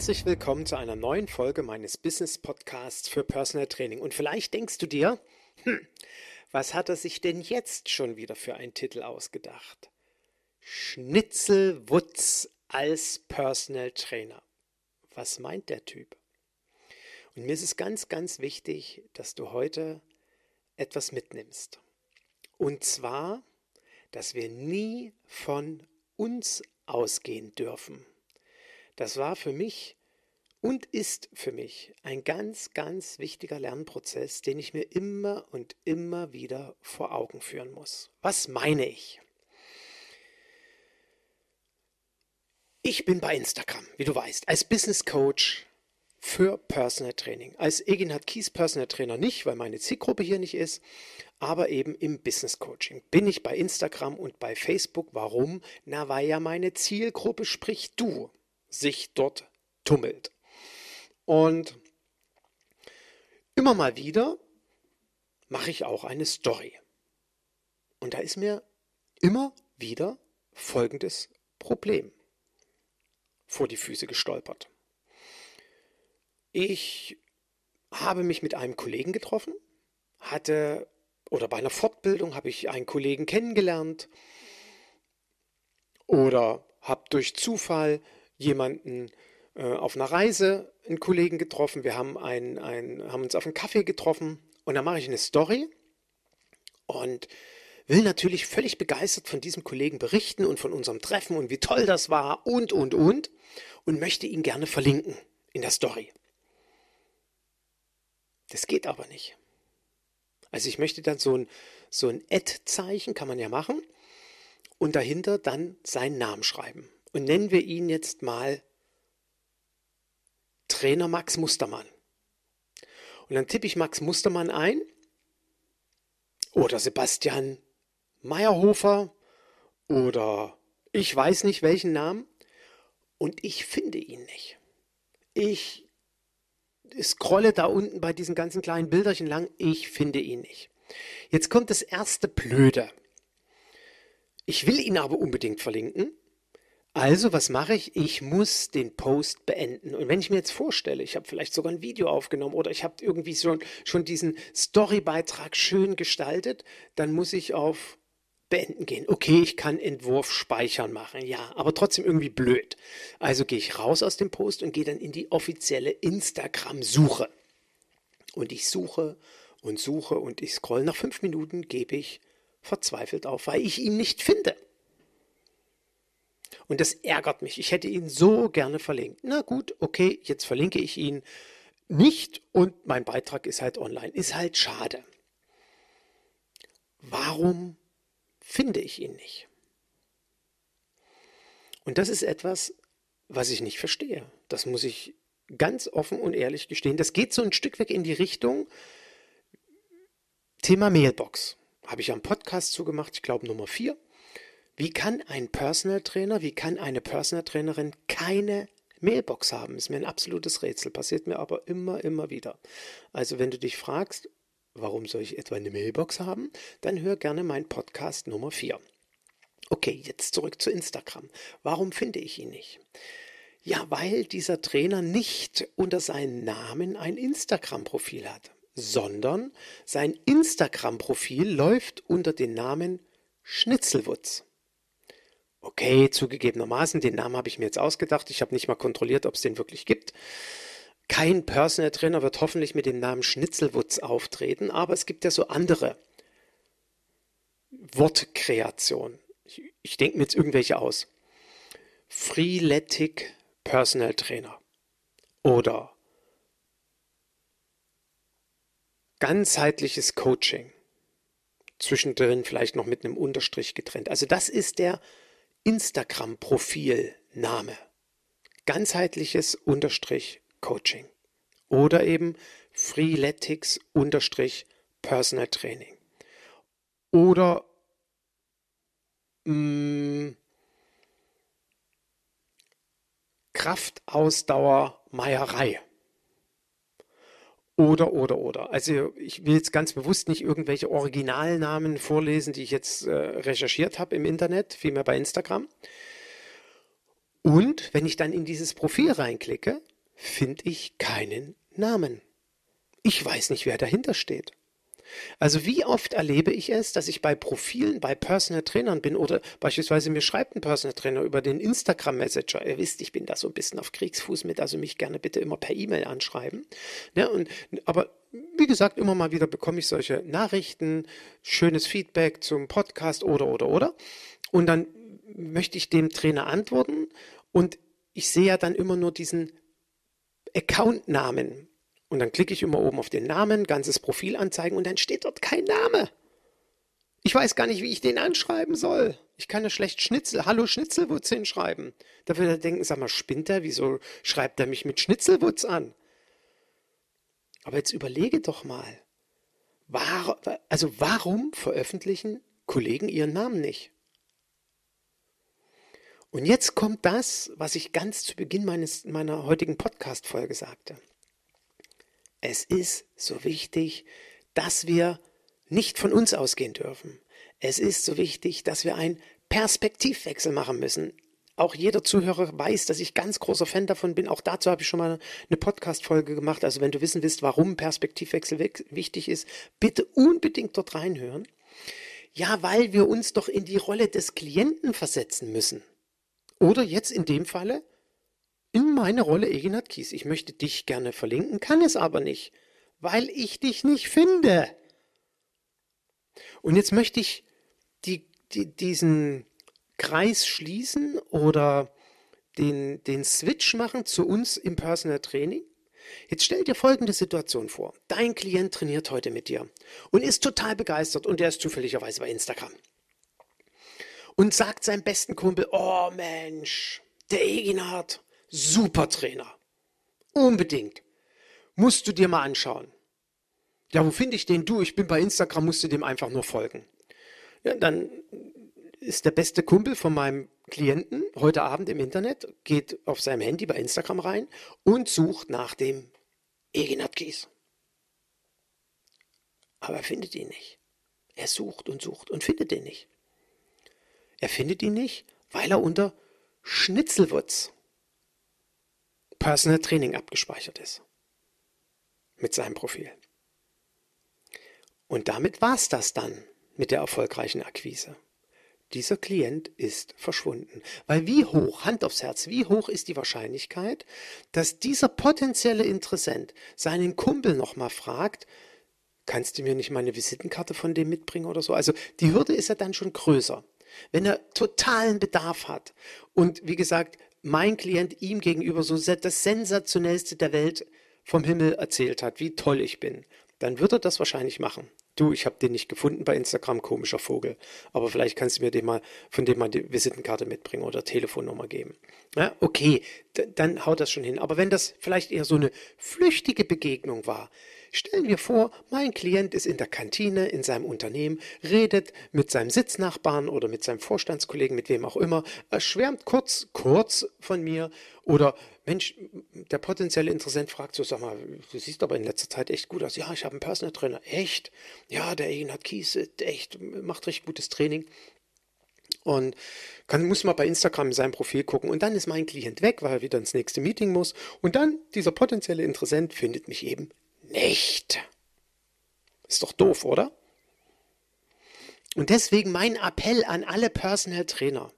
Herzlich willkommen zu einer neuen Folge meines Business Podcasts für Personal Training. Und vielleicht denkst du dir, hm, was hat er sich denn jetzt schon wieder für einen Titel ausgedacht? Schnitzelwutz als Personal Trainer. Was meint der Typ? Und mir ist es ganz, ganz wichtig, dass du heute etwas mitnimmst. Und zwar, dass wir nie von uns ausgehen dürfen. Das war für mich und ist für mich ein ganz, ganz wichtiger Lernprozess, den ich mir immer und immer wieder vor Augen führen muss. Was meine ich? Ich bin bei Instagram, wie du weißt, als Business Coach für Personal Training. Als Eginhard Kies Personal Trainer nicht, weil meine Zielgruppe hier nicht ist, aber eben im Business Coaching. Bin ich bei Instagram und bei Facebook. Warum? Na, weil ja meine Zielgruppe, sprich du, sich dort tummelt. Und immer mal wieder mache ich auch eine Story. Und da ist mir immer wieder folgendes Problem vor die Füße gestolpert. Ich habe mich mit einem Kollegen getroffen, hatte oder bei einer Fortbildung habe ich einen Kollegen kennengelernt oder habe durch Zufall jemanden äh, auf einer Reise einen Kollegen getroffen. Wir haben, ein, ein, haben uns auf einen Kaffee getroffen und dann mache ich eine Story und will natürlich völlig begeistert von diesem Kollegen berichten und von unserem Treffen und wie toll das war und, und, und und möchte ihn gerne verlinken in der Story. Das geht aber nicht. Also ich möchte dann so ein, so ein Ad-Zeichen, kann man ja machen, und dahinter dann seinen Namen schreiben. Und nennen wir ihn jetzt mal Trainer Max Mustermann. Und dann tippe ich Max Mustermann ein oder Sebastian Meyerhofer oder ich weiß nicht welchen Namen und ich finde ihn nicht. Ich scrolle da unten bei diesen ganzen kleinen Bilderchen lang, ich finde ihn nicht. Jetzt kommt das erste Blöde. Ich will ihn aber unbedingt verlinken also, was mache ich? Ich muss den Post beenden. Und wenn ich mir jetzt vorstelle, ich habe vielleicht sogar ein Video aufgenommen oder ich habe irgendwie schon, schon diesen Storybeitrag schön gestaltet, dann muss ich auf Beenden gehen. Okay, ich kann Entwurf speichern machen, ja, aber trotzdem irgendwie blöd. Also gehe ich raus aus dem Post und gehe dann in die offizielle Instagram-Suche. Und ich suche und suche und ich scroll. Nach fünf Minuten gebe ich verzweifelt auf, weil ich ihn nicht finde. Und das ärgert mich. Ich hätte ihn so gerne verlinkt. Na gut, okay, jetzt verlinke ich ihn nicht und mein Beitrag ist halt online. Ist halt schade. Warum finde ich ihn nicht? Und das ist etwas, was ich nicht verstehe. Das muss ich ganz offen und ehrlich gestehen. Das geht so ein Stück weg in die Richtung Thema Mailbox. Habe ich am Podcast zugemacht, ich glaube Nummer 4. Wie kann ein Personal Trainer, wie kann eine Personal Trainerin keine Mailbox haben? Ist mir ein absolutes Rätsel, passiert mir aber immer, immer wieder. Also wenn du dich fragst, warum soll ich etwa eine Mailbox haben, dann hör gerne meinen Podcast Nummer 4. Okay, jetzt zurück zu Instagram. Warum finde ich ihn nicht? Ja, weil dieser Trainer nicht unter seinem Namen ein Instagram-Profil hat, sondern sein Instagram-Profil läuft unter dem Namen Schnitzelwutz. Okay, zugegebenermaßen, den Namen habe ich mir jetzt ausgedacht. Ich habe nicht mal kontrolliert, ob es den wirklich gibt. Kein Personal Trainer wird hoffentlich mit dem Namen Schnitzelwutz auftreten, aber es gibt ja so andere Wortkreationen. Ich, ich denke mir jetzt irgendwelche aus. Freeletic Personal Trainer oder ganzheitliches Coaching zwischendrin vielleicht noch mit einem Unterstrich getrennt. Also das ist der Instagram-Profilname. Ganzheitliches Unterstrich Coaching. Oder eben Freeletics Unterstrich Personal Training. Oder mh, mm, Kraftausdauer Meierei. Oder, oder, oder. Also ich will jetzt ganz bewusst nicht irgendwelche Originalnamen vorlesen, die ich jetzt äh, recherchiert habe im Internet, vielmehr bei Instagram. Und wenn ich dann in dieses Profil reinklicke, finde ich keinen Namen. Ich weiß nicht, wer dahinter steht. Also wie oft erlebe ich es, dass ich bei Profilen, bei Personal Trainern bin oder beispielsweise mir schreibt ein Personal Trainer über den Instagram Messenger. Ihr wisst, ich bin da so ein bisschen auf Kriegsfuß mit, also mich gerne bitte immer per E-Mail anschreiben. Ja, ne, und, aber wie gesagt, immer mal wieder bekomme ich solche Nachrichten, schönes Feedback zum Podcast oder, oder, oder. Und dann möchte ich dem Trainer antworten und ich sehe ja dann immer nur diesen Accountnamen und dann klicke ich immer oben auf den Namen, ganzes Profil anzeigen und dann steht dort kein Name. Ich weiß gar nicht, wie ich den anschreiben soll. Ich kann ja schlecht Schnitzel, Hallo Schnitzelwutz hinschreiben. Da würde er denken, sag mal, spinnt er? Wieso schreibt er mich mit Schnitzelwutz an? Aber jetzt überlege doch mal. War, also warum veröffentlichen Kollegen ihren Namen nicht? Und jetzt kommt das, was ich ganz zu Beginn meines, meiner heutigen Podcast-Folge sagte. Es ist so wichtig, dass wir nicht von uns ausgehen dürfen. Es ist so wichtig, dass wir einen Perspektivwechsel machen müssen. Auch jeder Zuhörer weiß, dass ich ganz großer Fan davon bin. Auch dazu habe ich schon mal eine Podcast-Folge gemacht. Also wenn du wissen willst, warum Perspektivwechsel wichtig ist, bitte unbedingt dort reinhören. Ja, weil wir uns doch in die Rolle des Klienten versetzen müssen. Oder jetzt in dem Falle in meine Rolle Eginat Kies. Ich möchte dich gerne verlinken, kann es aber nicht, weil ich dich nicht finde. Und jetzt möchte ich die, die, diesen Kreis schließen oder den, den Switch machen zu uns im Personal Training. Jetzt stell dir folgende Situation vor. Dein Klient trainiert heute mit dir und ist total begeistert und der ist zufälligerweise bei Instagram. Und sagt seinem besten Kumpel, oh Mensch, der Eginhard, Super Trainer. Unbedingt. Musst du dir mal anschauen. Ja, wo finde ich den? Du, ich bin bei Instagram, musst du dem einfach nur folgen. Ja, dann ist der beste Kumpel von meinem Klienten heute Abend im Internet, geht auf seinem Handy bei Instagram rein und sucht nach dem Eginat Kies. Aber er findet ihn nicht. Er sucht und sucht und findet ihn nicht. Er findet ihn nicht, weil er unter Schnitzelwurz Personal Training abgespeichert ist. Mit seinem Profil. Und damit war es das dann mit der erfolgreichen Akquise. Dieser Klient ist verschwunden. Weil wie hoch, Hand aufs Herz, wie hoch ist die Wahrscheinlichkeit, dass dieser potenzielle Interessent seinen Kumpel nochmal fragt, kannst du mir nicht mal eine Visitenkarte von dem mitbringen oder so? Also die Hürde ist ja dann schon größer. Wenn er totalen Bedarf hat und wie gesagt, mein Klient ihm gegenüber so das sensationellste der Welt vom Himmel erzählt hat, wie toll ich bin, dann wird er das wahrscheinlich machen. Du, ich habe den nicht gefunden bei Instagram, komischer Vogel. Aber vielleicht kannst du mir den mal, von dem mal die Visitenkarte mitbringen oder Telefonnummer geben. Ja, okay, dann haut das schon hin. Aber wenn das vielleicht eher so eine flüchtige Begegnung war, Stellen wir vor, mein Klient ist in der Kantine in seinem Unternehmen, redet mit seinem Sitznachbarn oder mit seinem Vorstandskollegen, mit wem auch immer, er schwärmt kurz, kurz von mir oder Mensch, der potenzielle Interessent fragt so, sag mal, du siehst aber in letzter Zeit echt gut aus. Ja, ich habe einen Personal Trainer. Echt? Ja, der Egenhard Kies, echt, macht richtig gutes Training. Und kann, muss mal bei Instagram in seinem Profil gucken. Und dann ist mein Klient weg, weil er wieder ins nächste Meeting muss. Und dann, dieser potenzielle Interessent findet mich eben nicht. Ist doch doof, oder? Und deswegen mein Appell an alle Personal Trainer.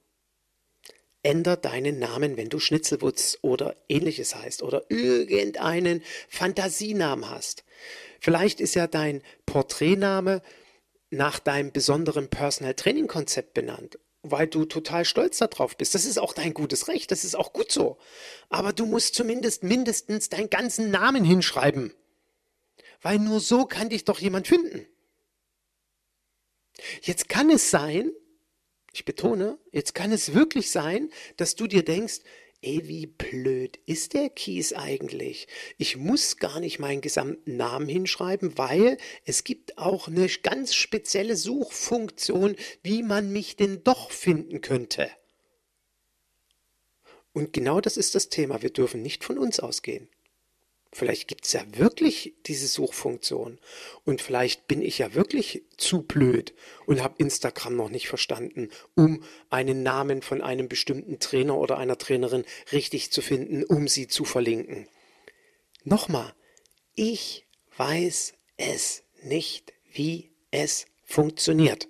Änder deinen Namen, wenn du Schnitzelwutz oder ähnliches heißt oder irgendeinen Fantasienamen hast. Vielleicht ist ja dein Porträtname nach deinem besonderen Personal Training Konzept benannt, weil du total stolz darauf bist. Das ist auch dein gutes Recht, das ist auch gut so. Aber du musst zumindest mindestens deinen ganzen Namen hinschreiben weil nur so kann dich doch jemand finden. Jetzt kann es sein, ich betone, jetzt kann es wirklich sein, dass du dir denkst, ey, wie blöd ist der Kies eigentlich? Ich muss gar nicht meinen gesamten Namen hinschreiben, weil es gibt auch eine ganz spezielle Suchfunktion, wie man mich denn doch finden könnte. Und genau das ist das Thema. Wir dürfen nicht von uns ausgehen. Vielleicht gibt es ja wirklich diese Suchfunktion. Und vielleicht bin ich ja wirklich zu blöd und habe Instagram noch nicht verstanden, um einen Namen von einem bestimmten Trainer oder einer Trainerin richtig zu finden, um sie zu verlinken. Nochmal, ich weiß es nicht, wie es funktioniert.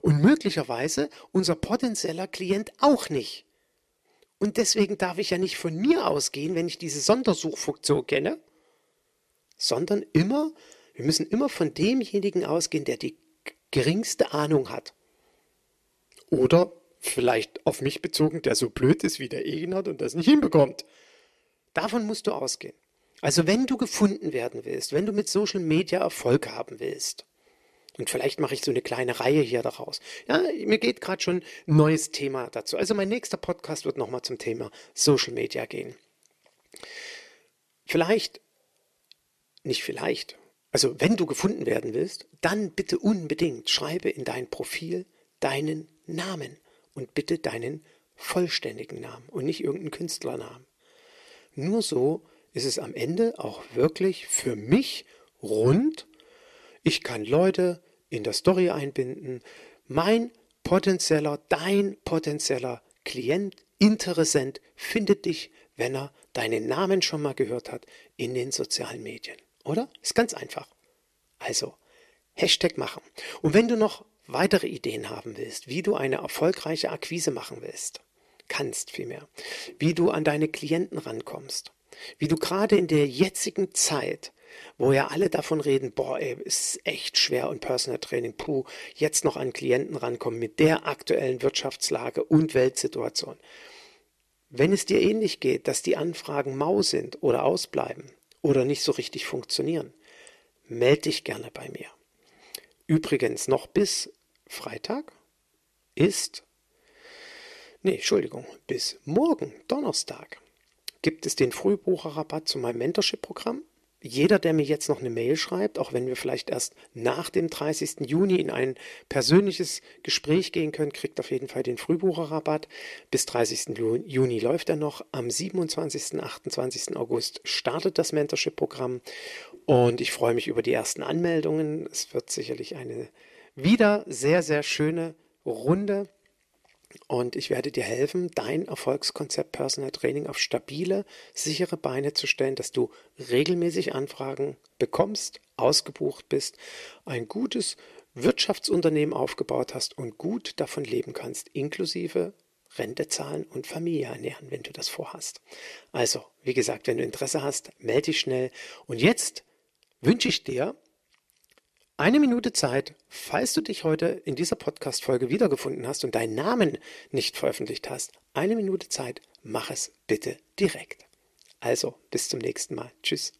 Und möglicherweise unser potenzieller Klient auch nicht. Und deswegen darf ich ja nicht von mir ausgehen, wenn ich diese Sondersuchfunktion kenne, sondern immer, wir müssen immer von demjenigen ausgehen, der die geringste Ahnung hat. Oder vielleicht auf mich bezogen, der so blöd ist wie der Egenhard und das nicht hinbekommt. Davon musst du ausgehen. Also wenn du gefunden werden willst, wenn du mit Social Media Erfolg haben willst, und vielleicht mache ich so eine kleine Reihe hier daraus. Ja, mir geht gerade schon ein neues Thema dazu. Also mein nächster Podcast wird nochmal zum Thema Social Media gehen. Vielleicht, nicht vielleicht, also wenn du gefunden werden willst, dann bitte unbedingt schreibe in dein Profil deinen Namen und bitte deinen vollständigen Namen und nicht irgendeinen Künstlernamen. Nur so ist es am Ende auch wirklich für mich rund ich kann Leute in der Story einbinden. Mein potenzieller, dein potenzieller Klient, Interessent findet dich, wenn er deinen Namen schon mal gehört hat in den sozialen Medien. Oder? Ist ganz einfach. Also, Hashtag machen. Und wenn du noch weitere Ideen haben willst, wie du eine erfolgreiche Akquise machen willst, kannst vielmehr, wie du an deine Klienten rankommst, wie du gerade in der jetzigen Zeit wo ja alle davon reden, boah, ey, ist echt schwer und Personal Training, puh, jetzt noch an Klienten rankommen mit der aktuellen Wirtschaftslage und Weltsituation. Wenn es dir ähnlich geht, dass die Anfragen mau sind oder ausbleiben oder nicht so richtig funktionieren, melde dich gerne bei mir. Übrigens, noch bis Freitag ist, nee, Entschuldigung, bis morgen, Donnerstag, gibt es den Frühbucherrabatt zu meinem Mentorship-Programm jeder, der mir jetzt noch eine Mail schreibt, auch wenn wir vielleicht erst nach dem 30. Juni in ein persönliches Gespräch gehen können, kriegt auf jeden Fall den Frühbucherrabatt. Bis 30. Juni läuft er noch. Am 27. 28. August startet das Mentorship-Programm und ich freue mich über die ersten Anmeldungen. Es wird sicherlich eine wieder sehr, sehr schöne Runde. Und ich werde dir helfen, dein Erfolgskonzept Personal Training auf stabile, sichere Beine zu stellen, dass du regelmäßig Anfragen bekommst, ausgebucht bist, ein gutes Wirtschaftsunternehmen aufgebaut hast und gut davon leben kannst, inklusive Rente zahlen und Familie ernähren, wenn du das vorhast. Also, wie gesagt, wenn du Interesse hast, melde dich schnell. Und jetzt wünsche ich dir eine Minute Zeit, falls du dich heute in dieser Podcast-Folge wiedergefunden hast und deinen Namen nicht veröffentlicht hast. Eine Minute Zeit, mach es bitte direkt. Also, bis zum nächsten Mal. Tschüss.